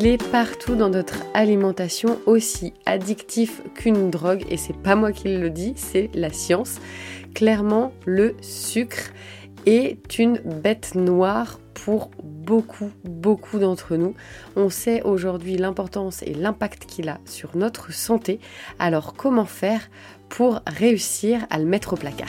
Il est partout dans notre alimentation, aussi addictif qu'une drogue, et c'est pas moi qui le dis, c'est la science. Clairement, le sucre est une bête noire pour beaucoup, beaucoup d'entre nous. On sait aujourd'hui l'importance et l'impact qu'il a sur notre santé. Alors comment faire pour réussir à le mettre au placard?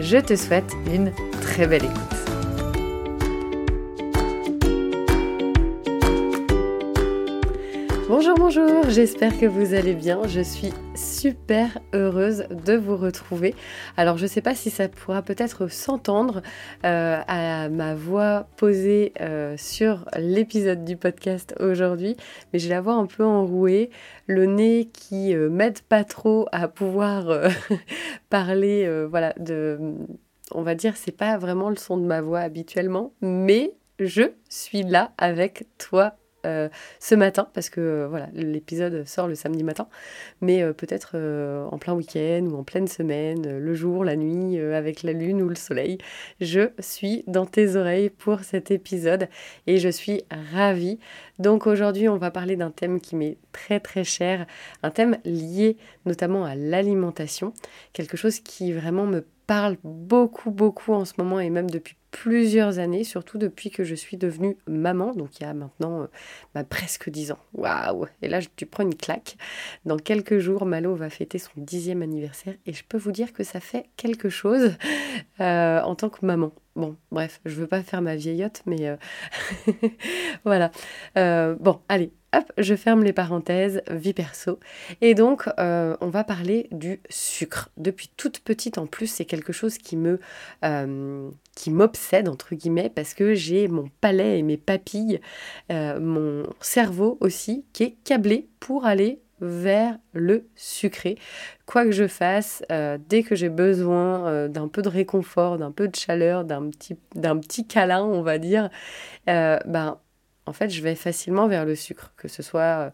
Je te souhaite une très belle écoute. Bonjour, bonjour, j'espère que vous allez bien. Je suis super heureuse de vous retrouver. Alors je ne sais pas si ça pourra peut-être s'entendre euh, à ma voix posée euh, sur l'épisode du podcast aujourd'hui, mais j'ai la voix un peu enrouée, le nez qui euh, m'aide pas trop à pouvoir parler, voilà, de... On va dire, c'est pas vraiment le son de ma voix habituellement, mais je suis là avec toi ce matin, parce que euh, voilà, l'épisode sort le samedi matin, mais euh, peut-être en plein week-end ou en pleine semaine, le jour, la nuit, avec la lune ou le soleil. Je suis dans tes oreilles pour cet épisode et je suis ravie. Donc aujourd'hui, on va parler d'un thème qui m'est très très cher, un thème lié notamment à l'alimentation, quelque chose qui vraiment me parle beaucoup beaucoup en ce moment et même depuis plusieurs années, surtout depuis que je suis devenue maman, donc il y a maintenant euh, bah, presque dix ans. Waouh Et là, tu prends une claque. Dans quelques jours, Malo va fêter son dixième anniversaire et je peux vous dire que ça fait quelque chose euh, en tant que maman. Bon, bref, je veux pas faire ma vieillotte, mais euh, voilà. bon, allez, hop, je ferme les parenthèses, vie perso. Et donc, on va parler du sucre. Depuis toute petite, en plus, c'est quelque chose qui me, qui m'obsède entre guillemets, parce que j'ai mon palais et mes papilles, euh, mon cerveau aussi, qui est câblé pour aller vers le sucré. Quoi que je fasse, dès que j'ai besoin d'un peu de réconfort, d'un peu de chaleur, d'un petit, d'un câlin, on va dire, ben en fait, je vais facilement vers le sucre, que ce soit euh,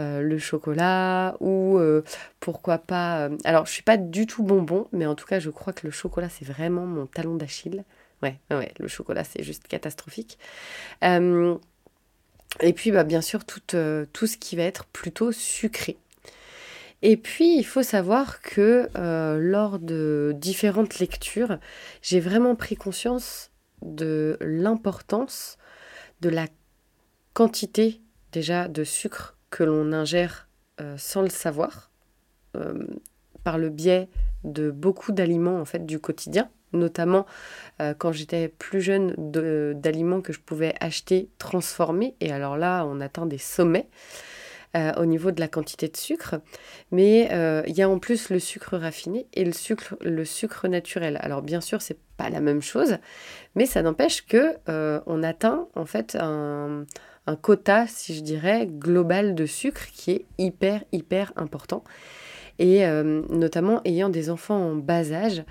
euh, le chocolat ou euh, pourquoi pas. alors, je suis pas du tout bonbon, mais en tout cas, je crois que le chocolat, c'est vraiment mon talon d'Achille. Ouais, le chocolat, c'est juste catastrophique. et puis, bah, bien sûr, tout, tout ce qui va être plutôt sucré. Et puis, il faut savoir que lors de différentes lectures, j'ai vraiment pris conscience de l'importance de la quantité déjà de sucre que l'on ingère euh, sans le savoir, euh, par le biais de beaucoup d'aliments en fait du quotidien, notamment euh, quand j'étais plus jeune d'aliments que je pouvais acheter transformés, et alors là on atteint des sommets. au niveau de la quantité de sucre. Mais il y a en plus le sucre raffiné et le sucre, naturel. Alors bien sûr, c'est pas la même chose, mais ça n'empêche que on atteint en fait un quota, si je dirais, global de sucre qui est hyper, hyper important. Et notamment ayant des enfants en bas âge,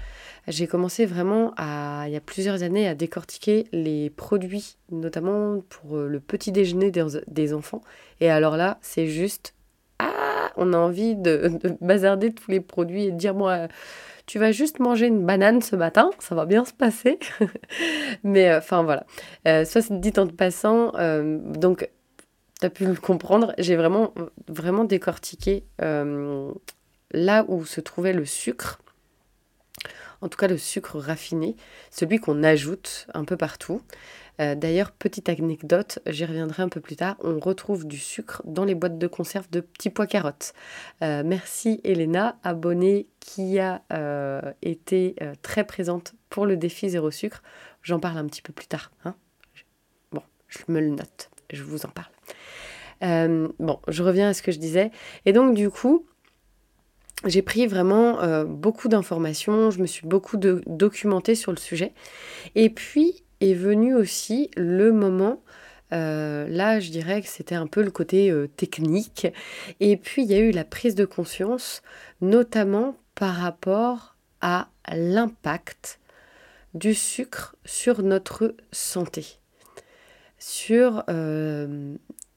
j'ai commencé vraiment à, il y a plusieurs années à décortiquer les produits, notamment pour le petit déjeuner des, enfants. Et alors là, c'est juste, ah, on a envie de, de, bazarder tous les produits et de dire, moi, tu vas juste manger une banane ce matin, ça va bien se passer. Mais euh, enfin voilà. Euh, soit dit en passant, euh, donc tu as pu le comprendre, j'ai vraiment, vraiment décortiqué là où se trouvait le sucre en tout cas le sucre raffiné, celui qu'on ajoute un peu partout. Euh, d'ailleurs, petite anecdote, j'y reviendrai un peu plus tard, on retrouve du sucre dans les boîtes de conserve de petits pois carottes. Euh, merci Elena, abonnée qui a euh, été très présente pour le défi zéro sucre. J'en parle un petit peu plus tard. Hein. bon, je me le note, je vous en parle. bon, je reviens à ce que je disais. Et donc du coup, j'ai pris vraiment beaucoup d'informations, je me suis beaucoup documentée sur le sujet. Et puis, est venu aussi le moment euh, là, je dirais que c'était un peu le côté euh, technique. Et puis, il y a eu la prise de conscience, notamment par rapport à l'impact du sucre sur notre santé. Sur, euh,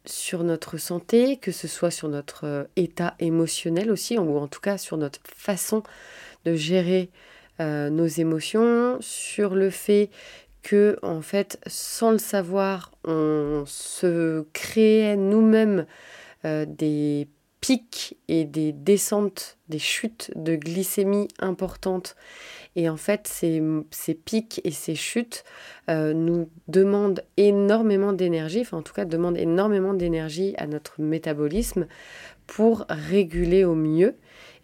sur notre santé, que ce soit sur notre état émotionnel aussi, ou en tout cas sur notre façon de gérer nos émotions, sur le fait que en fait sans le savoir on se créait nous-mêmes euh, des pics et des descentes, des chutes de glycémie importantes. Et en fait, ces, pics et ces chutes euh, nous demandent énormément d'énergie, enfin en tout cas demandent énormément d'énergie à notre métabolisme pour réguler au mieux.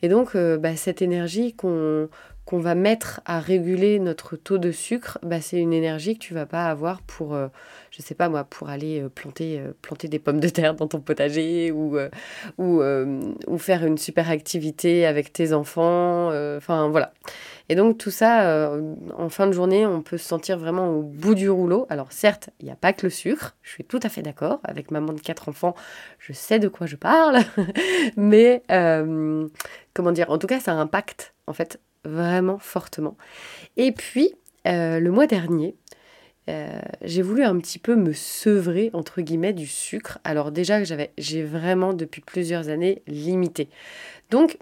Et donc, euh, bah, cette énergie qu'on qu'on va mettre à réguler notre taux de sucre, bah, c'est une énergie que tu vas pas avoir pour, euh, je sais pas moi, pour aller euh, planter, euh, planter des pommes de terre dans ton potager ou, ou, faire une super activité avec tes enfants. Enfin voilà. Et donc tout ça, en fin de journée, on peut se sentir vraiment au bout du rouleau. Alors certes, il n'y a pas que le sucre, je suis tout à fait d'accord. Avec maman de quatre enfants, je sais de quoi je parle. Mais comment dire, en tout cas, ça impacte en fait vraiment fortement. Et puis, euh, le mois dernier, euh, j'ai voulu un petit peu me sevrer, entre guillemets, du sucre. Alors déjà, j'avais, j'ai vraiment, depuis plusieurs années, limité. Donc,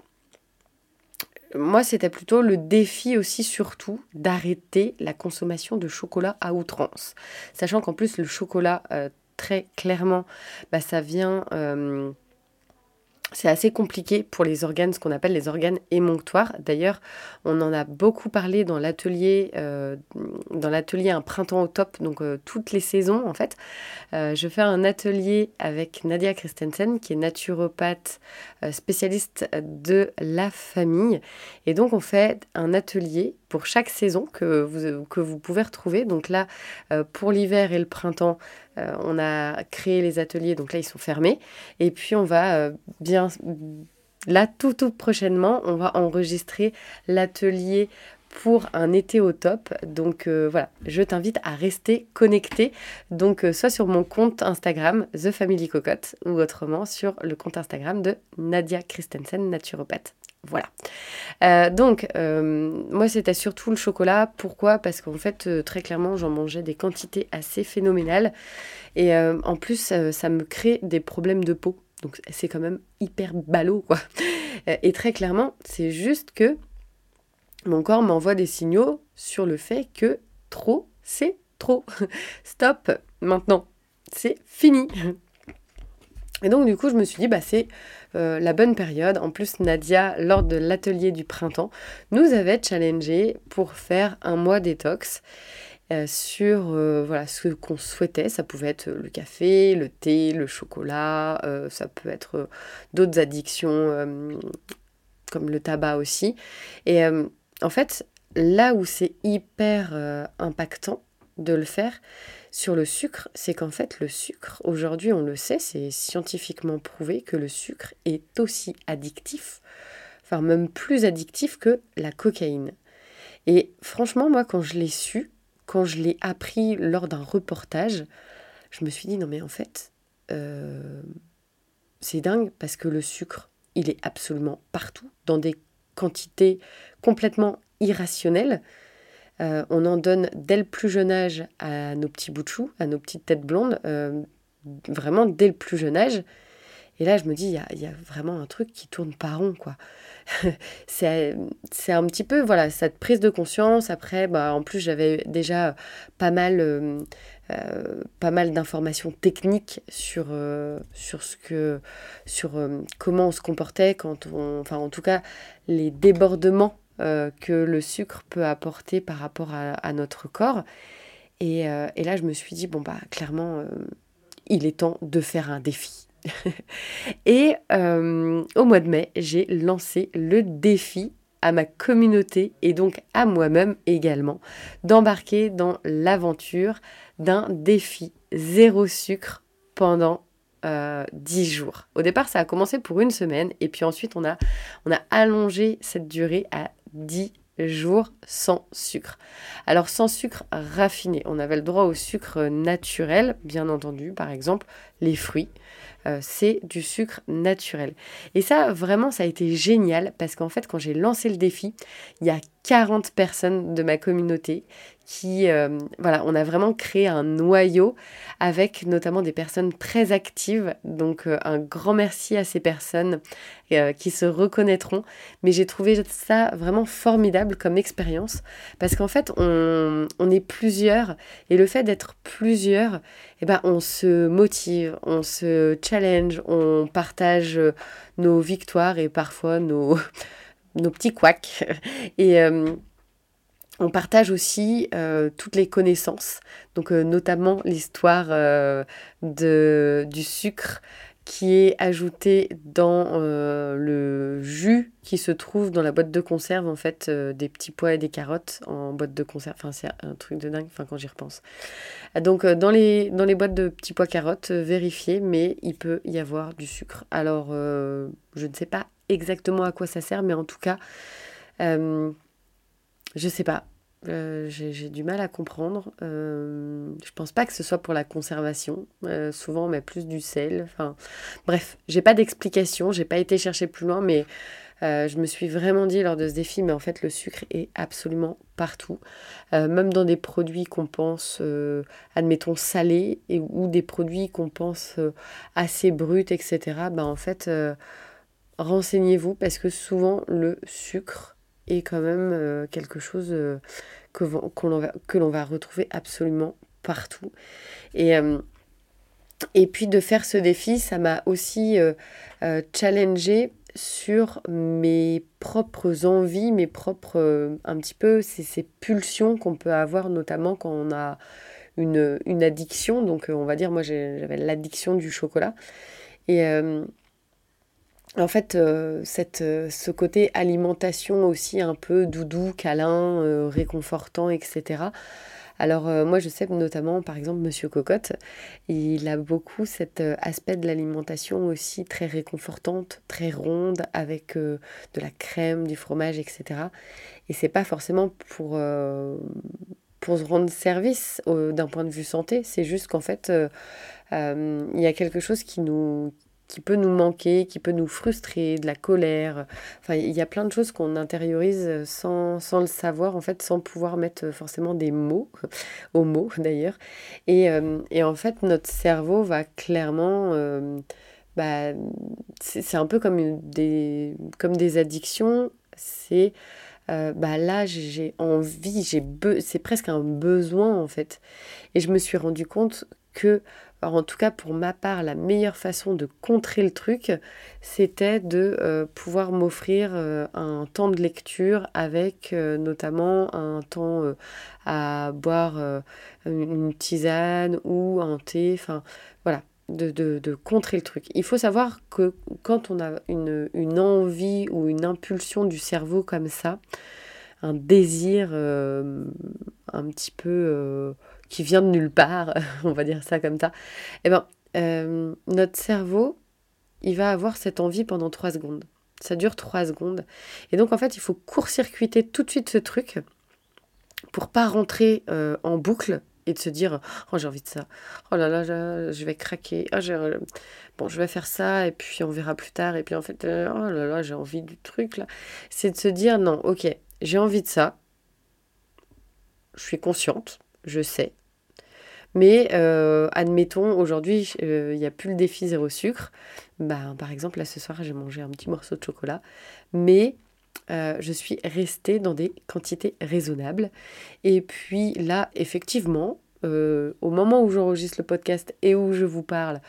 moi, c'était plutôt le défi aussi, surtout, d'arrêter la consommation de chocolat à outrance. Sachant qu'en plus, le chocolat, euh, très clairement, bah, ça vient c'est assez compliqué pour les organes, ce qu'on appelle les organes émonctoires. D'ailleurs, on en a beaucoup parlé dans l'atelier, euh, dans l'atelier un printemps au top, donc euh, toutes les saisons en fait. Euh, je fais un atelier avec Nadia Christensen, qui est naturopathe spécialiste de la famille, et donc on fait un atelier pour chaque saison que vous, que vous pouvez retrouver. Donc là, pour l'hiver et le printemps, euh, on a créé les ateliers, donc là ils sont fermés. Et puis on va euh, bien, là tout tout prochainement, on va enregistrer l'atelier pour un été au top. Donc euh, voilà, je t'invite à rester connecté. Donc soit sur mon compte Instagram The Family Cocotte ou autrement sur le compte Instagram de Nadia Christensen, naturopathe. Voilà. Euh, donc, euh, moi, c'était surtout le chocolat. Pourquoi? Parce qu'en fait, euh, très clairement, j'en mangeais des quantités assez phénoménales. Et en plus, ça me crée des problèmes de peau. Donc, c'est quand même hyper ballot, quoi. et très clairement, c'est juste que mon corps m'envoie des signaux sur le fait que trop, c'est trop. Stop, maintenant, c'est fini. Et donc, du coup, je me suis dit, bah, c'est euh, la bonne période. En plus, Nadia, lors de l'atelier du printemps, nous avait challengé pour faire un mois détox. Euh, sur euh, voilà ce qu'on souhaitait. Ça pouvait être le café, le thé, le chocolat, ça peut être d'autres addictions comme le tabac aussi. Et en fait, là où c'est hyper impactant de le faire, sur le sucre, c'est qu'en fait le sucre, aujourd'hui on le sait, c'est scientifiquement prouvé que le sucre est aussi addictif, enfin même plus addictif que la cocaïne. Et franchement, moi quand je l'ai su, quand je l'ai appris lors d'un reportage, je me suis dit non mais en fait, euh, c'est dingue parce que le sucre, il est absolument partout, dans des quantités complètement irrationnelles. Euh, on en donne dès le plus jeune âge à nos petits bouts de chou, à nos petites têtes blondes, euh, vraiment dès le plus jeune âge. Et là, je me dis, il y a, vraiment un truc qui tourne pas rond, quoi. c'est un petit peu, voilà, cette prise de conscience. Après, bah, en plus, j'avais déjà pas mal, euh, mal d'informations techniques sur, sur, ce que, sur comment on se comportait quand on, enfin, en tout cas, les débordements euh, que le sucre peut apporter par rapport à, notre corps. Euh, et, là, je me suis dit, bon, bah, clairement, euh, il est temps de faire un défi. et au mois de mai, j'ai lancé le défi à ma communauté et donc à moi-même également d'embarquer dans l'aventure d'un défi zéro sucre pendant 10 jours. Au départ, ça a commencé pour une semaine et puis ensuite on a, on a allongé cette durée à 10 jours sans sucre. Alors sans sucre raffiné, on avait le droit au sucre naturel, bien entendu, par exemple les fruits. Euh, c'est du sucre naturel. Et ça, vraiment, ça a été génial parce qu'en fait, quand j'ai lancé le défi, il y a 40 personnes de ma communauté qui, euh, voilà, on a vraiment créé un noyau avec notamment des personnes très actives. Donc euh, un grand merci à ces personnes euh, qui se reconnaîtront. Mais j'ai trouvé ça vraiment formidable comme expérience parce qu'en fait, on, on, est plusieurs et le fait d'être plusieurs, eh ben, on se motive, on se challenge, on partage nos victoires et parfois nos nos petits couacs. Et on partage aussi euh, toutes les connaissances, donc euh, notamment l'histoire de, du sucre qui est ajouté dans le jus qui se trouve dans la boîte de conserve, en fait, des petits pois et des carottes en boîte de conserve. Enfin, c'est un truc de dingue, enfin, quand j'y repense. Donc, dans, les, dans les boîtes de petits pois carottes, vérifiez, mais il peut y avoir du sucre. Alors, je ne sais pas exactement à quoi ça sert, mais en tout cas, euh, je sais pas. Euh, j'ai du mal à comprendre. Euh, je pense pas que ce soit pour la conservation. Euh, souvent, on met plus du sel. Enfin, bref, j'ai pas d'explication. J'ai pas été chercher plus loin, mais je me suis vraiment dit lors de ce défi, mais en fait, le sucre est absolument partout. même dans des produits qu'on pense, admettons, salés ou des produits qu'on pense assez bruts, etc. Ben, en fait renseignez-vous parce que souvent le sucre est quand même euh, quelque chose euh, que, que l'on va retrouver absolument partout. Et, euh, et puis de faire ce défi, ça m'a aussi challengé sur mes propres envies, mes propres, un petit peu, ces, ces pulsions qu'on peut avoir, notamment quand on a une, une addiction. Donc on va dire, moi j'avais l'addiction du chocolat. Et, en fait, euh, cette, euh, ce côté alimentation aussi un peu doudou, câlin, euh, réconfortant, etc. Alors moi je sais notamment par exemple Monsieur Cocotte, il a beaucoup cet aspect de l'alimentation aussi très réconfortante, très ronde avec de la crème, du fromage, etc. Et c'est pas forcément pour pour se rendre service d'un point de vue santé, c'est juste qu'en fait il y a quelque chose qui nous qui peut nous manquer, qui peut nous frustrer, de la colère. Enfin, il y a plein de choses qu'on intériorise sans, sans, le savoir, en fait, sans pouvoir mettre forcément des mots, aux mots d'ailleurs. Et, euh, et, en fait, notre cerveau va clairement... Euh, bah, c'est un peu comme des, comme des addictions. C'est... Euh, bah là j'ai envie, j'ai c'est presque un besoin en fait. Et je me suis rendu compte que en tout cas pour ma part, la meilleure façon de contrer le truc, c'était de euh, pouvoir m'offrir euh, un temps de lecture avec euh, notamment un temps à boire une tisane ou un thé, enfin voilà, de, contrer le truc. Il faut savoir que quand on a une envie ou une impulsion du cerveau comme ça, un désir un petit peu qui vient de nulle part, on va dire ça comme ça, eh ben, euh, notre cerveau, il va avoir cette envie pendant trois secondes. Ça dure trois secondes. Et donc, en fait, il faut court-circuiter tout de suite ce truc pour pas rentrer euh, en boucle et de se dire oh j'ai envie de ça. Oh là là je vais craquer. Oh, bon je vais faire ça et puis on verra plus tard et puis en fait euh, oh là là j'ai envie du truc là c'est de se dire non ok j'ai envie de ça. Je suis consciente. Je sais mais euh, admettons aujourd'hui il n'y a plus le défi zéro sucre bah, par exemple là ce soir j'ai mangé un petit morceau de chocolat mais euh, je suis restée dans des quantités raisonnables. Et puis là, effectivement, euh, au moment où j'enregistre le podcast et où je vous parle,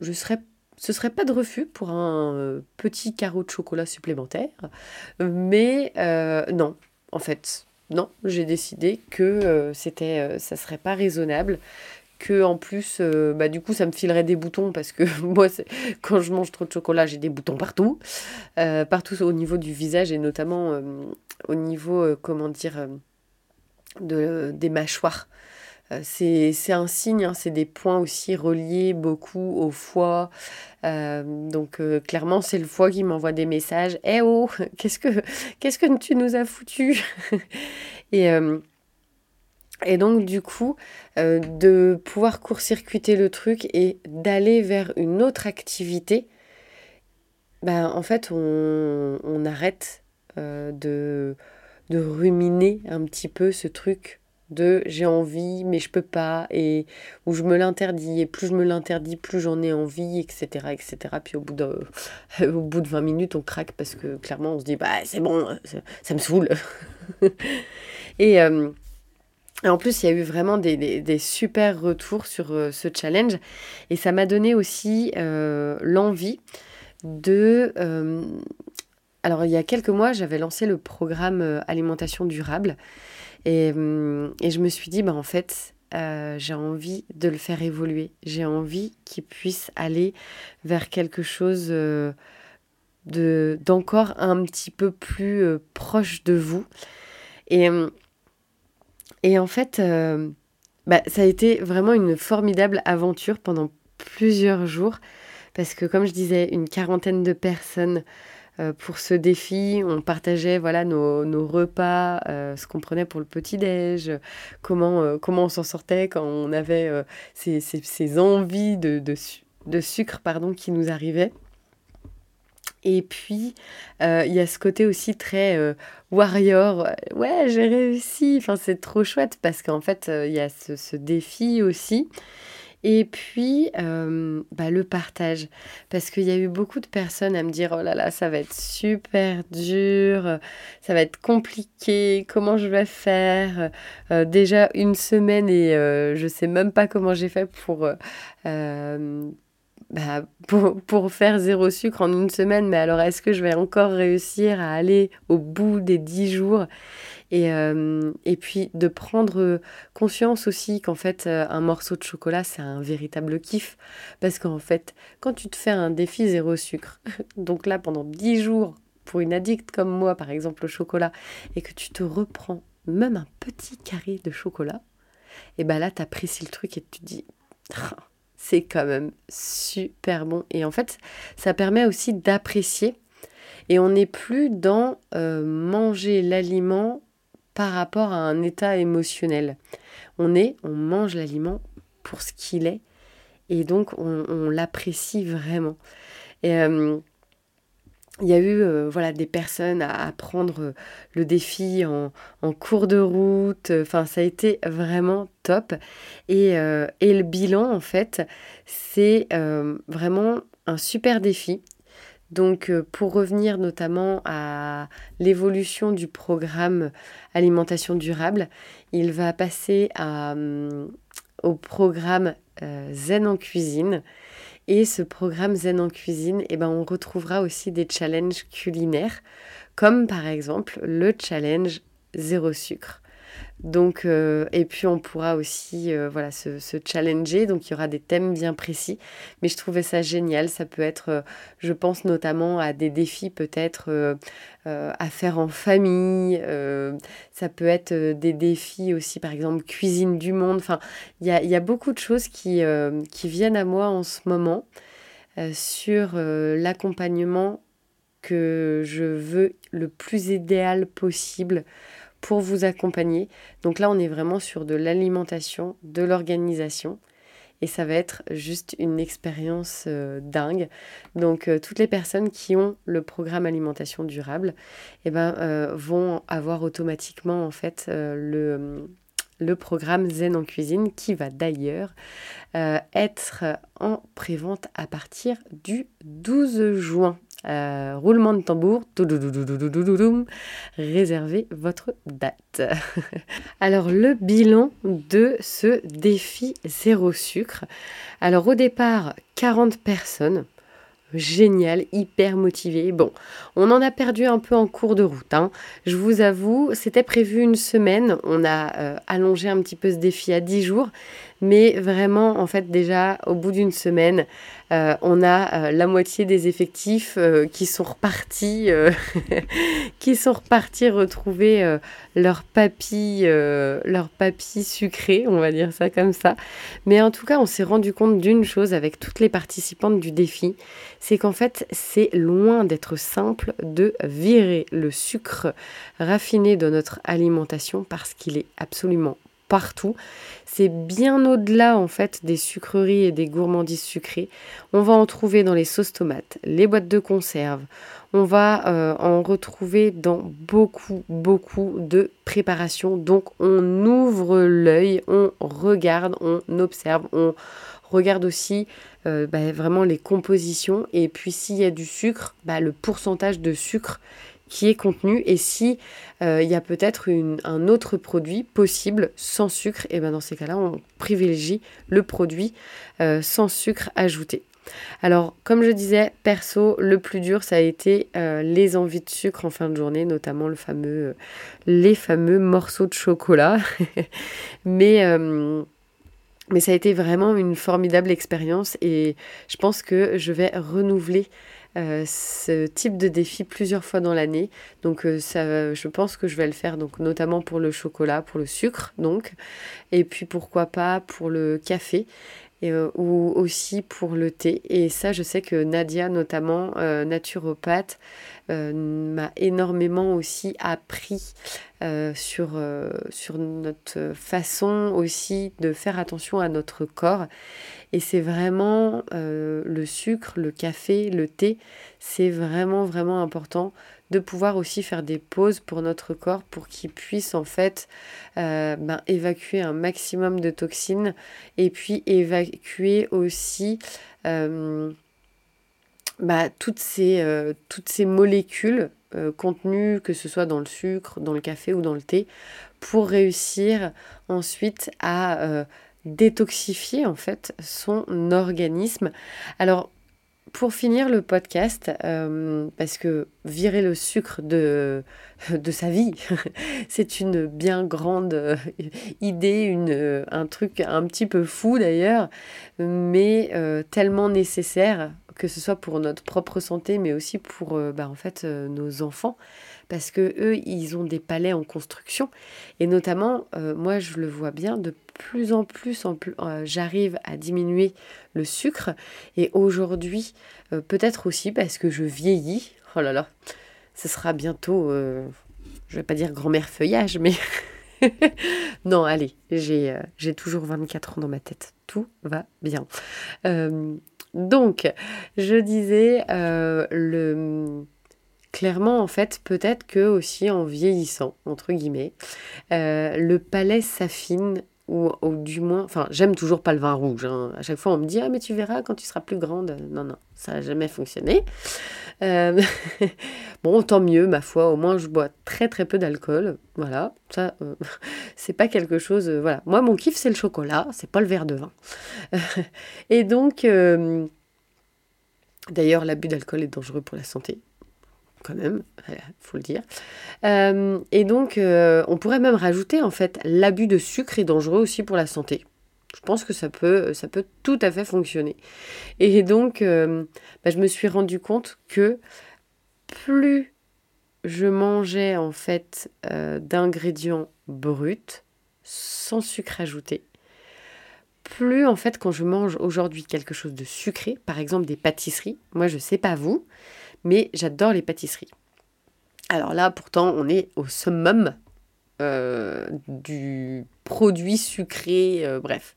je serais, ce serait pas de refus pour un euh, petit carreau de chocolat supplémentaire. Mais non, en fait, non, j'ai décidé que c'était, ça serait pas raisonnable que en plus, euh, bah, du coup, ça me filerait des boutons parce que moi, quand je mange trop de chocolat, j'ai des boutons partout, euh, partout au niveau du visage et notamment euh, au niveau, comment dire, de, des mâchoires. C'est un signe, hein, c'est des points aussi reliés beaucoup au foie. donc clairement, c'est le foie qui m'envoie des messages. Eh oh, qu'est-ce que tu nous as foutu? Et donc du coup, euh, de pouvoir court-circuiter le truc et d'aller vers une autre activité, ben, en fait, on, arrête euh, de ruminer un petit peu ce truc de j'ai envie mais je peux pas et où je me l'interdis et plus je me l'interdis plus j'en ai envie etc etc puis au bout de au bout de 20 minutes on craque parce que clairement on se dit bah c'est bon ça, me saoule et euh, et en plus, il y a eu vraiment des, super retours sur euh, ce challenge. Et ça m'a donné aussi euh, l'envie de... Alors, il y a quelques mois, j'avais lancé le programme Alimentation durable. Et, et, je me suis dit, bah, en fait, j'ai envie de le faire évoluer. J'ai envie qu'il puisse aller vers quelque chose d'encore un petit peu plus proche de vous. Et et en fait, euh, bah, ça a été vraiment une formidable aventure pendant plusieurs jours. Parce que comme je disais, une quarantaine de personnes euh, pour ce défi. On partageait voilà nos, repas, euh, ce qu'on prenait pour le petit-déj, comment, comment on s'en sortait quand on avait ces, ces, envies de, de, sucre pardon, qui nous arrivaient. Et puis, euh, il y a ce côté aussi très euh, warrior. Ouais, j'ai réussi. Enfin, c'est trop chouette parce qu'en fait, euh, il y a ce, défi aussi. Et puis, bah, le partage. Parce qu'il y a eu beaucoup de personnes à me dire, oh là là, ça va être super dur, ça va être compliqué, comment je vais faire? Déjà une semaine et je sais même pas comment j'ai fait pour bah, pour, faire zéro sucre en une semaine, mais alors est-ce que je vais encore réussir à aller au bout des dix jours? Et, euh, et puis de prendre conscience aussi qu'en fait euh, un morceau de chocolat c'est un véritable kiff parce qu'en fait quand tu te fais un défi zéro sucre, donc là pendant dix jours pour une addict comme moi par exemple au chocolat et que tu te reprends même un petit carré de chocolat, et ben là tu apprécies le truc et tu te dis ah, c'est quand même super bon. Et en fait, ça permet aussi d'apprécier. Et on n'est plus dans euh, manger l'aliment par rapport à un état émotionnel. On est, on mange l'aliment pour ce qu'il est. Et donc, on, l'apprécie vraiment. Et euh, il y a eu euh, voilà, des personnes à, prendre le défi en, cours de route. Enfin, ça a été vraiment top. Et, euh, et le bilan, en fait, c'est vraiment un super défi. Donc, pour revenir notamment à l'évolution du programme alimentation durable, il va passer à, au programme Zen en cuisine et ce programme Zen en cuisine, eh ben, on retrouvera aussi des challenges culinaires, comme par exemple le challenge zéro sucre. Donc, euh, et puis on pourra aussi euh, voilà, se, challenger. Donc il y aura des thèmes bien précis. Mais je trouvais ça génial. Ça peut être, euh, je pense notamment à des défis peut-être à faire en famille. ça peut être des défis aussi, par exemple, cuisine du monde. Enfin, il y a, beaucoup de choses qui viennent à moi en ce moment sur l'accompagnement que je veux le plus idéal possible pour vous accompagner. Donc là, on est vraiment sur de l'alimentation, de l'organisation. Et ça va être juste une expérience euh, dingue. Donc euh, toutes les personnes qui ont le programme alimentation durable eh ben, euh, vont avoir automatiquement en fait le le programme Zen en cuisine qui va d'ailleurs être en prévente à partir du 12 juin. Euh, roulement de tambour, réservez votre date. Alors le bilan de ce défi zéro sucre. Alors au départ, 40 personnes génial, hyper motivé. Bon, on en a perdu un peu en cours de route. Je vous avoue, c'était prévu une semaine. On a allongé un petit peu ce défi à 10 jours. Mais vraiment, en fait, déjà, au bout d'une semaine, euh, on a euh, la moitié des effectifs euh, qui sont repartis, qui sont repartis retrouver leur papy, leur papy sucré, on va dire ça comme ça. Mais en tout cas, on s'est rendu compte d'une chose avec toutes les participantes du défi, c'est qu'en fait, c'est loin d'être simple de virer le sucre raffiné de notre alimentation parce qu'il est absolument partout. C'est bien au-delà en fait des sucreries et des gourmandises sucrées. On va en trouver dans les sauces tomates, les boîtes de conserve. On va euh, en retrouver dans beaucoup, beaucoup de préparations. Donc on ouvre l'œil, on regarde, on observe, on regarde aussi euh, bah, vraiment les compositions. Et puis s'il y a du sucre, bah, le pourcentage de sucre qui est contenu et si euh, il y a peut-être un autre produit possible sans sucre, et ben dans ces cas-là, on privilégie le produit euh, sans sucre ajouté. Alors, comme je disais, perso, le plus dur, ça a été euh, les envies de sucre en fin de journée, notamment le fameux, les fameux morceaux de chocolat. mais, mais ça a été vraiment une formidable expérience et je pense que je vais renouveler euh, ce type de défi plusieurs fois dans l'année. Donc euh, ça, je pense que je vais le faire donc notamment pour le chocolat, pour le sucre donc, et puis pourquoi pas pour le café. Euh, ou aussi pour le thé. Et ça, je sais que Nadia, notamment naturopathe, m'a énormément aussi appris sur, sur notre façon aussi de faire attention à notre corps et c'est vraiment euh, le sucre, le café, le thé, c'est vraiment vraiment important de pouvoir aussi faire des pauses pour notre corps pour qu'il puisse en fait euh, ben, évacuer un maximum de toxines et puis évacuer aussi euh, bah, toutes, ces, toutes ces molécules contenues, que ce soit dans le sucre, dans le café ou dans le thé, pour réussir ensuite à détoxifier en fait son organisme. Alors pour finir le podcast, euh, parce que virer le sucre de, de sa vie, c'est une bien grande euh, idée, une, euh, un truc un petit peu fou d'ailleurs, mais tellement nécessaire, que ce soit pour notre propre santé, mais aussi pour bah, en fait, nos enfants parce que eux, ils ont des palais en construction. Et notamment, moi, je le vois bien, de plus en plus, euh, j'arrive à diminuer le sucre. Et aujourd'hui, euh, peut-être aussi parce que je vieillis. Oh là là, ce sera bientôt, je vais pas dire grand-mère feuillage, mais... non, allez, j'ai, j'ai toujours 24 ans dans ma tête. Tout va bien. donc, je disais, le clairement, en fait, peut-être que aussi en vieillissant, entre guillemets, euh, le palais s'affine ou, du moins, enfin, j'aime toujours pas le vin rouge. Hein. À chaque fois, on me dit, ah, mais tu verras quand tu seras plus grande. Non, non, ça n'a jamais fonctionné. Euh, bon, tant mieux, ma foi, au moins je bois très très peu d'alcool. Voilà, ça, euh, c'est pas quelque chose. voilà, moi, mon kiff, c'est le chocolat, c'est pas le verre de vin. Et donc, d'ailleurs, l'abus d'alcool est dangereux pour la santé quand même, faut le dire. Euh, et donc, euh, on pourrait même rajouter, en fait, l'abus de sucre est dangereux aussi pour la santé. Je pense que ça peut, ça peut tout à fait fonctionner. Et donc, euh, bah, je me suis rendu compte que plus je mangeais, en fait, d'ingrédients bruts, sans sucre ajouté, plus en fait quand je mange aujourd'hui quelque chose de sucré, par exemple des pâtisseries, moi je sais pas vous, mais j'adore les pâtisseries. Alors là, pourtant, on est au summum du produit sucré, bref.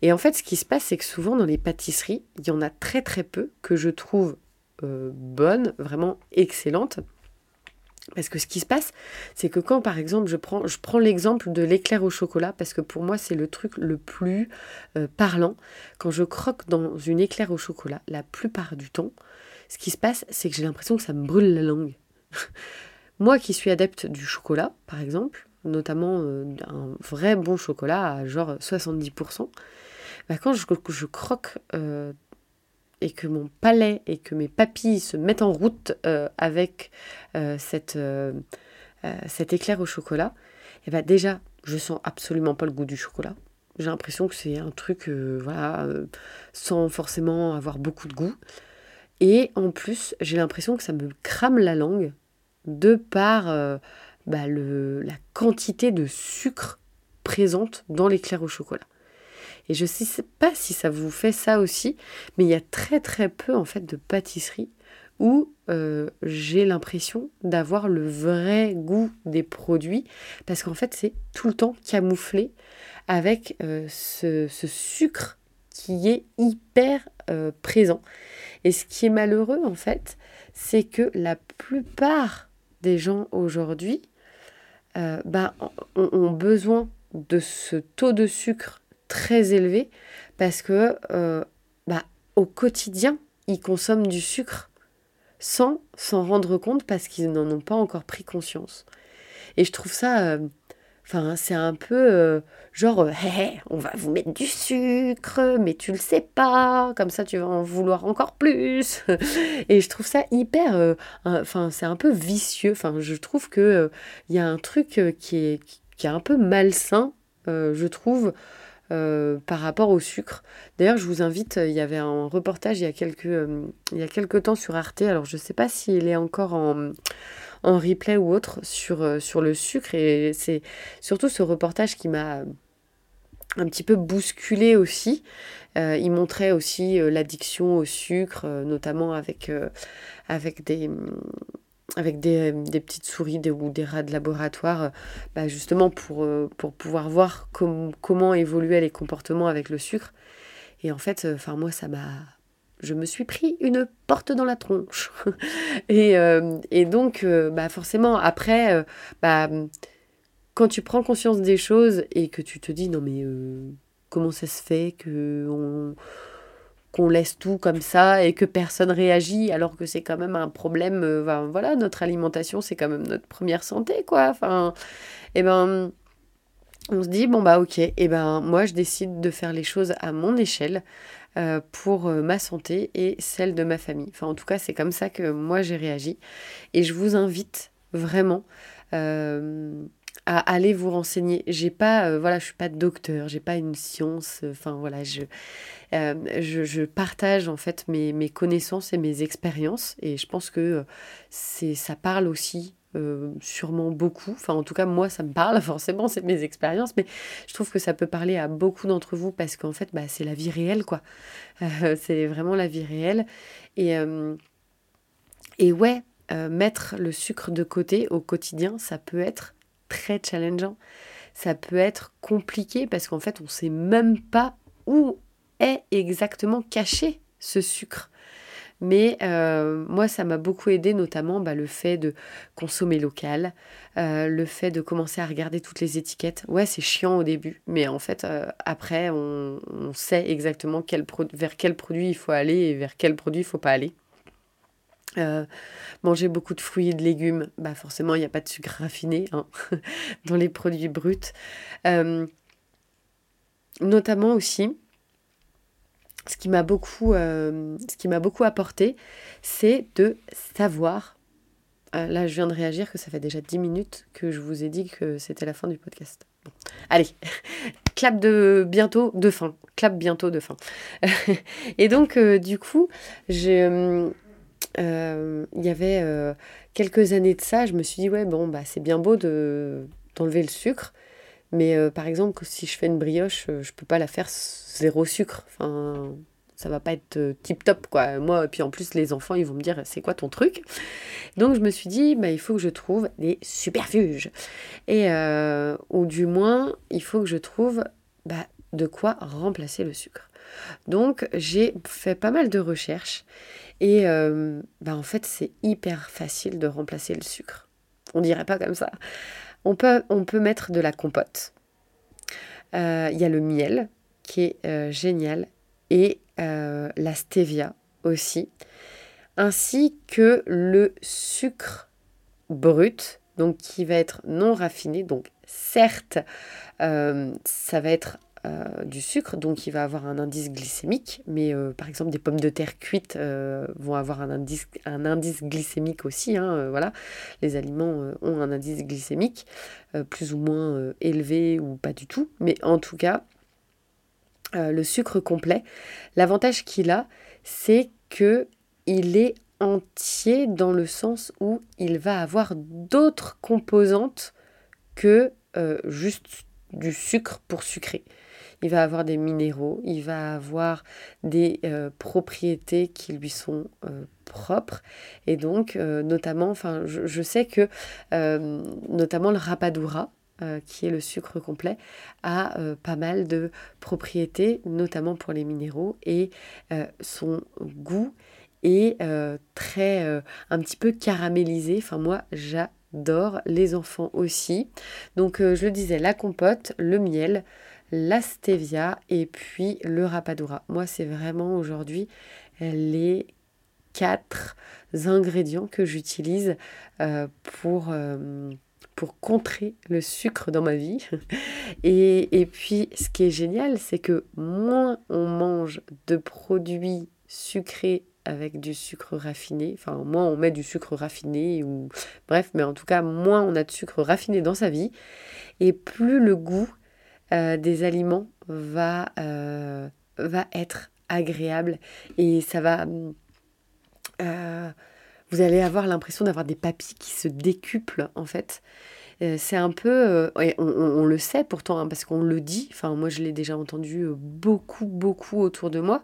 Et en fait, ce qui se passe, c'est que souvent dans les pâtisseries, il y en a très très peu que je trouve bonnes, vraiment excellentes. Parce que ce qui se passe, c'est que quand par exemple je prends, je prends l'exemple de l'éclair au chocolat, parce que pour moi c'est le truc le plus euh, parlant. Quand je croque dans une éclair au chocolat, la plupart du temps, ce qui se passe, c'est que j'ai l'impression que ça me brûle la langue. moi qui suis adepte du chocolat, par exemple, notamment euh, un vrai bon chocolat à genre 70%, bah, quand je, croque euh, et que mon palais et que mes papilles se mettent en route euh, avec cette, cet éclair au chocolat, et eh ben déjà, je sens absolument pas le goût du chocolat. J'ai l'impression que c'est un truc, voilà, sans forcément avoir beaucoup de goût. Et en plus, j'ai l'impression que ça me crame la langue de par bah, le, la quantité de sucre présente dans l'éclair au chocolat. Et je ne sais pas si ça vous fait ça aussi, mais il y a très très peu en fait de pâtisseries où euh, j'ai l'impression d'avoir le vrai goût des produits parce qu'en fait c'est tout le temps camouflé avec euh, ce, sucre qui est hyper euh, présent. Et ce qui est malheureux en fait, c'est que la plupart des gens aujourd'hui bah, ont besoin de ce taux de sucre très élevé parce que euh, bah, au quotidien, ils consomment du sucre sans s'en rendre compte parce qu'ils n'en ont pas encore pris conscience. Et je trouve ça, euh, enfin, c'est un peu euh, genre, on va vous mettre du sucre, mais tu le sais pas, comme ça tu vas en vouloir encore plus. Et je trouve ça hyper, enfin, c'est un peu vicieux. Enfin, je trouve que il y a un truc qui est, qui est un peu malsain, je trouve. Euh, par rapport au sucre. D'ailleurs, je vous invite, il y avait un reportage il y a quelques, euh, il y a quelques temps sur Arte, alors je ne sais pas s'il est encore en, en, replay ou autre, sur, euh, sur le sucre, et c'est surtout ce reportage qui m'a un petit peu bousculé aussi. il montrait aussi l'addiction au sucre, notamment avec, avec des avec des, petites souris ou des rats de laboratoire, euh, bah, justement pour, euh, pour pouvoir voir comment évoluaient les comportements avec le sucre. Et en fait, euh, enfin moi, ça m'a... Je me suis pris une porte dans la tronche. et, et, donc, bah forcément, après, bah, quand tu prends conscience des choses et que tu te dis, non mais comment ça se fait qu'on laisse tout comme ça et que personne réagit alors que c'est quand même un problème euh, voilà notre alimentation c'est quand même notre première santé quoi enfin et eh ben on se dit bon bah ok et eh ben moi je décide de faire les choses à mon échelle euh, pour euh, ma santé et celle de ma famille enfin en tout cas c'est comme ça que moi j'ai réagi et je vous invite vraiment à aller vous renseigner. J'ai pas, euh, voilà, je suis pas docteur, j'ai pas une science. Euh, enfin voilà, euh, je, je, partage en fait mes, mes, connaissances et mes expériences et je pense que c'est, ça parle aussi sûrement beaucoup. Enfin en tout cas moi ça me parle forcément, c'est mes expériences, mais je trouve que ça peut parler à beaucoup d'entre vous parce qu'en fait bah, c'est la vie réelle quoi. c'est vraiment la vie réelle et et ouais. mettre le sucre de côté au quotidien, ça peut être très challengeant. Ça peut être compliqué parce qu'en fait, on ne sait même pas où est exactement caché ce sucre. Mais euh, moi, ça m'a beaucoup aidé, notamment bah, le fait de consommer local, euh, le fait de commencer à regarder toutes les étiquettes. Ouais, c'est chiant au début, mais en fait, euh, après, on, sait exactement vers quel produit il faut aller et vers quel produit il faut pas aller. Manger beaucoup de fruits et de légumes, bah forcément il n'y a pas de sucre raffiné hein, dans les produits bruts. Notamment aussi, ce qui m'a beaucoup, euh, ce qui m'a beaucoup apporté, c'est de savoir. là, je viens de réagir que ça fait déjà 10 minutes que je vous ai dit que c'était la fin du podcast. Allez, clap de bientôt de fin. Clap bientôt de fin. et donc, du coup, euh, il y avait euh, quelques années de ça, je me suis dit, ouais, bon, bah, c'est bien beau de, d'enlever le sucre, mais euh, par exemple, si je fais une brioche, je peux pas la faire zéro sucre. Enfin, ça va pas être tip top quoi. Moi, et puis en plus les enfants ils vont me dire c'est quoi ton truc? Donc je me suis dit bah il faut que je trouve des superfuges et ou du moins il faut que je trouve bah, de quoi remplacer le sucre. Donc j'ai fait pas mal de recherches et bah, en fait c'est hyper facile de remplacer le sucre. On dirait pas comme ça. On peut, mettre de la compote. Il y a le miel qui est génial et la stevia aussi, ainsi que le sucre brut, donc qui va être non raffiné. Donc certes, ça va être euh, du sucre, donc il va avoir un indice glycémique, mais euh, par exemple des pommes de terre cuites euh, vont avoir un indice, glycémique aussi, hein, voilà. Les aliments ont un indice glycémique plus ou moins élevé ou pas du tout, mais en tout cas, le sucre complet, l'avantage qu'il a, c'est que il est entier dans le sens où il va avoir d'autres composantes que juste du sucre pour sucrer il va avoir des minéraux, il va avoir des euh, propriétés qui lui sont euh, propres. Et donc, euh, notamment, je, sais que notamment le rapadura, qui est le sucre complet, a pas mal de propriétés, notamment pour les minéraux, et son goût est très, un petit peu caramélisé. Enfin, moi, j'adore, les enfants aussi. Donc, je le disais, la compote, le miel, la stevia et puis le rapadura. Moi, c'est vraiment aujourd'hui les quatre ingrédients que j'utilise euh, pour, euh, pour contrer le sucre dans ma vie. Et, et puis, ce qui est génial, c'est que moins on mange de produits sucrés avec du sucre raffiné, enfin moins on met du sucre raffiné ou bref, mais en tout cas moins on a de sucre raffiné dans sa vie et plus le goût euh, des aliments va, euh, va être agréable et ça va... Euh, vous allez avoir l'impression d'avoir des papilles qui se décuplent en fait. c'est un peu, on, le sait pourtant hein, parce qu'on le dit, enfin moi je l'ai déjà entendu beaucoup beaucoup autour de moi,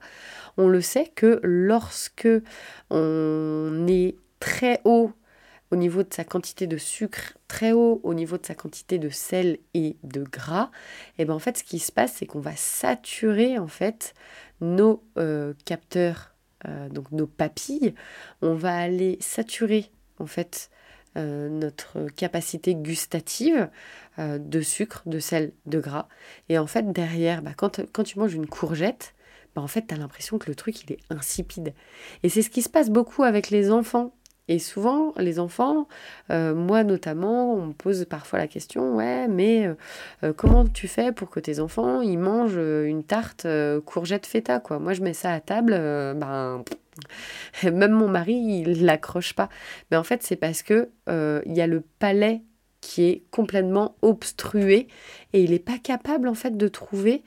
on le sait que lorsque on est très haut au niveau de sa quantité de sucre, très haut au niveau de sa quantité de sel et de gras, et ben en fait ce qui se passe c'est qu'on va saturer en fait nos euh, capteurs, euh, donc nos papilles, on va aller saturer en fait euh, notre capacité gustative de sucre, de sel, de gras. Et en fait derrière, bah, quand, quand tu manges une courgette, bah, en fait, tu as l'impression que le truc, il est insipide. Et c'est ce qui se passe beaucoup avec les enfants. Et souvent, les enfants, euh, moi notamment, on me pose parfois la question, ouais, mais euh, euh, comment tu fais pour que tes enfants, ils mangent une tarte courgette feta, quoi? Moi, je mets ça à table, ben, même mon mari, il l'accroche pas. Mais en fait, c'est parce que il y a le palais qui est complètement obstrué et il n'est pas capable, en fait, de trouver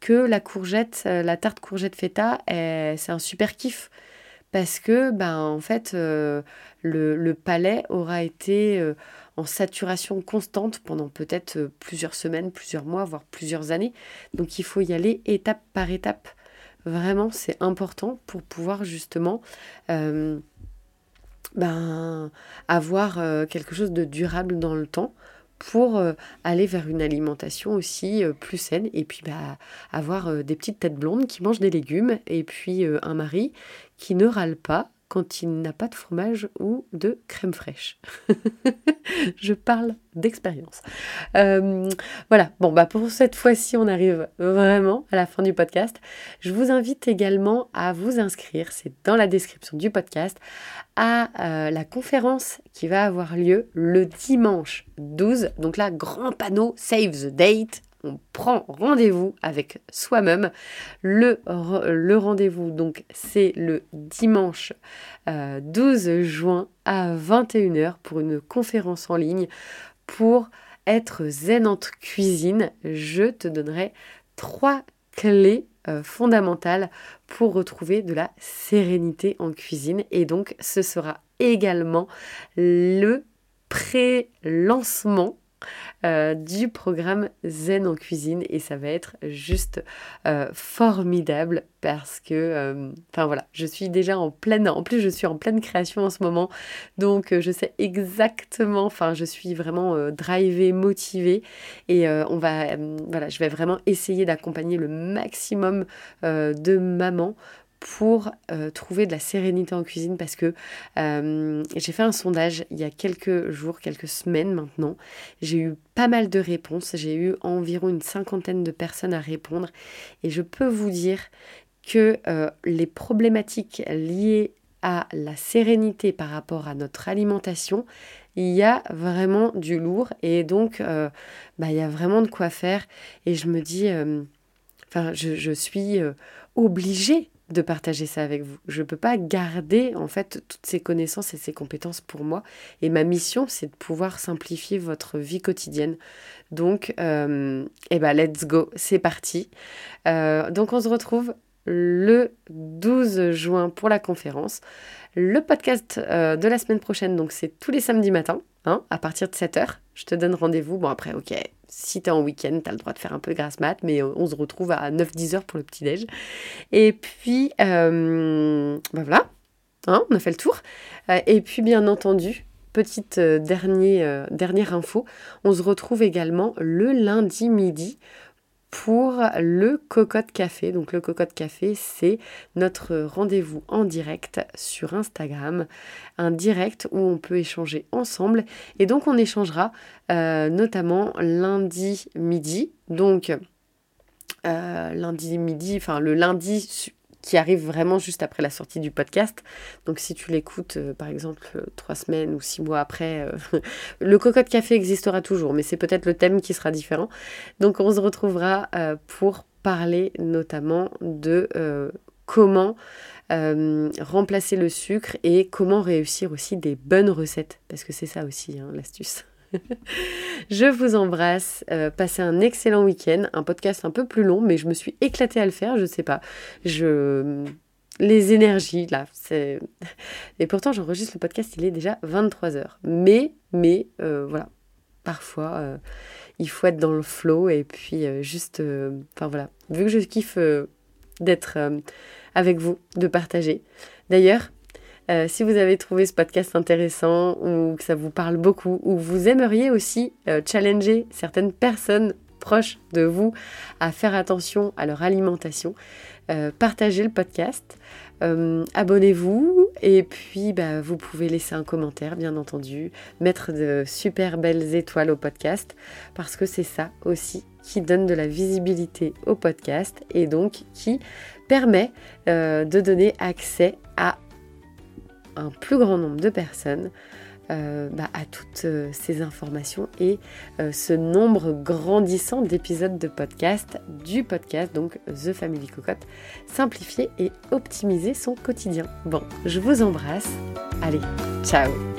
que la courgette, la tarte courgette feta, c'est un super kiff parce que ben, en fait, euh, le, palais aura été euh, en saturation constante pendant peut-être euh, plusieurs semaines, plusieurs mois, voire plusieurs années. Donc il faut y aller étape par étape. Vraiment, c'est important pour pouvoir justement ben, avoir quelque chose de durable dans le temps pour euh, aller vers une alimentation aussi euh, plus saine et puis bah, avoir euh, des petites têtes blondes qui mangent des légumes et puis un mari qui ne râle pas quand il n'a pas de fromage ou de crème fraîche. je parle d'expérience. Euh, voilà, bon, bah pour cette fois-ci, on arrive vraiment à la fin du podcast. Je vous invite également à vous inscrire, c'est dans la description du podcast, à euh, la conférence qui va avoir lieu le dimanche 12. Donc là, grand panneau, save the date, on prend rendez-vous avec soi-même. Le, rendez-vous, donc, c'est le dimanche 12 euh, juin à 21h pour une conférence en ligne pour être zen en cuisine. Je te donnerai trois clés euh, fondamentales pour retrouver de la sérénité en cuisine. Et donc, ce sera également le pré-lancement euh, du programme Zen en cuisine. Et ça va être juste euh, formidable parce que, euh, enfin voilà, je suis déjà en pleine, en plus je suis en pleine création en ce moment, donc je sais exactement, enfin je suis vraiment drivée, motivée. Et on va, voilà, je vais vraiment essayer d'accompagner le maximum de mamans pour euh, trouver de la sérénité en cuisine parce que euh, j'ai fait un sondage il y a quelques jours, quelques semaines maintenant. J'ai eu pas mal de réponses. J'ai eu environ une cinquantaine de personnes à répondre et je peux vous dire que euh, les problématiques liées à la sérénité par rapport à notre alimentation, il y a vraiment du lourd et donc bah, il y a vraiment de quoi faire et je me dis, enfin je, je suis obligée de partager ça avec vous. Je ne peux pas garder en fait toutes ces connaissances et ces compétences pour moi. Et ma mission, c'est de pouvoir simplifier votre vie quotidienne. Donc, euh, eh ben, let's go, c'est parti. Euh, donc, on se retrouve le 12 juin pour la conférence. Le podcast euh, de la semaine prochaine, donc c'est tous les samedis matins, hein, à partir de 7h. Je te donne rendez-vous. Bon, après, ok, si tu es en week-end, tu as le droit de faire un peu grasse mat, mais on se retrouve à 9-10 heures pour le petit-déj. Et puis, euh, ben voilà, hein, on a fait le tour. Euh, et puis, bien entendu, petite euh, dernière info, on se retrouve également le lundi midi pour le Cocotte Café. Donc le Cocotte Café, c'est notre rendez-vous en direct sur Instagram, un direct où on peut échanger ensemble. Et donc on échangera euh, notamment lundi midi. Donc euh, lundi midi, enfin le lundi qui arrive vraiment juste après la sortie du podcast. Donc si tu l'écoutes, euh, par exemple, euh, trois semaines ou six mois après, euh, le cocotte café existera toujours, mais c'est peut-être le thème qui sera différent. Donc on se retrouvera pour parler notamment de comment remplacer le sucre et comment réussir aussi des bonnes recettes, parce que c'est ça aussi hein, l'astuce. je vous embrasse. Euh, passez un excellent week-end. Un podcast un peu plus long, mais je me suis éclatée à le faire. Je sais pas. Je les énergies là, c'est et pourtant j'enregistre le podcast. Il est déjà 23 h Mais mais euh, voilà. Parfois, euh, il faut être dans le flow et puis juste, enfin voilà. Vu que je kiffe d'être avec vous, de partager. D'ailleurs, euh, si vous avez trouvé ce podcast intéressant ou que ça vous parle beaucoup ou vous aimeriez aussi euh, challenger certaines personnes proches de vous à faire attention à leur alimentation, euh, partagez le podcast, abonnez-vous et puis bah, vous pouvez laisser un commentaire bien entendu, mettre de super belles étoiles au podcast parce que c'est ça aussi qui donne de la visibilité au podcast et donc qui permet de donner accès à un plus grand nombre de personnes euh, bah, à toutes euh, ces informations et euh, ce nombre grandissant d'épisodes de podcast du podcast, donc The Family Cocotte, simplifier et optimiser son quotidien. Bon, je vous embrasse. Allez, ciao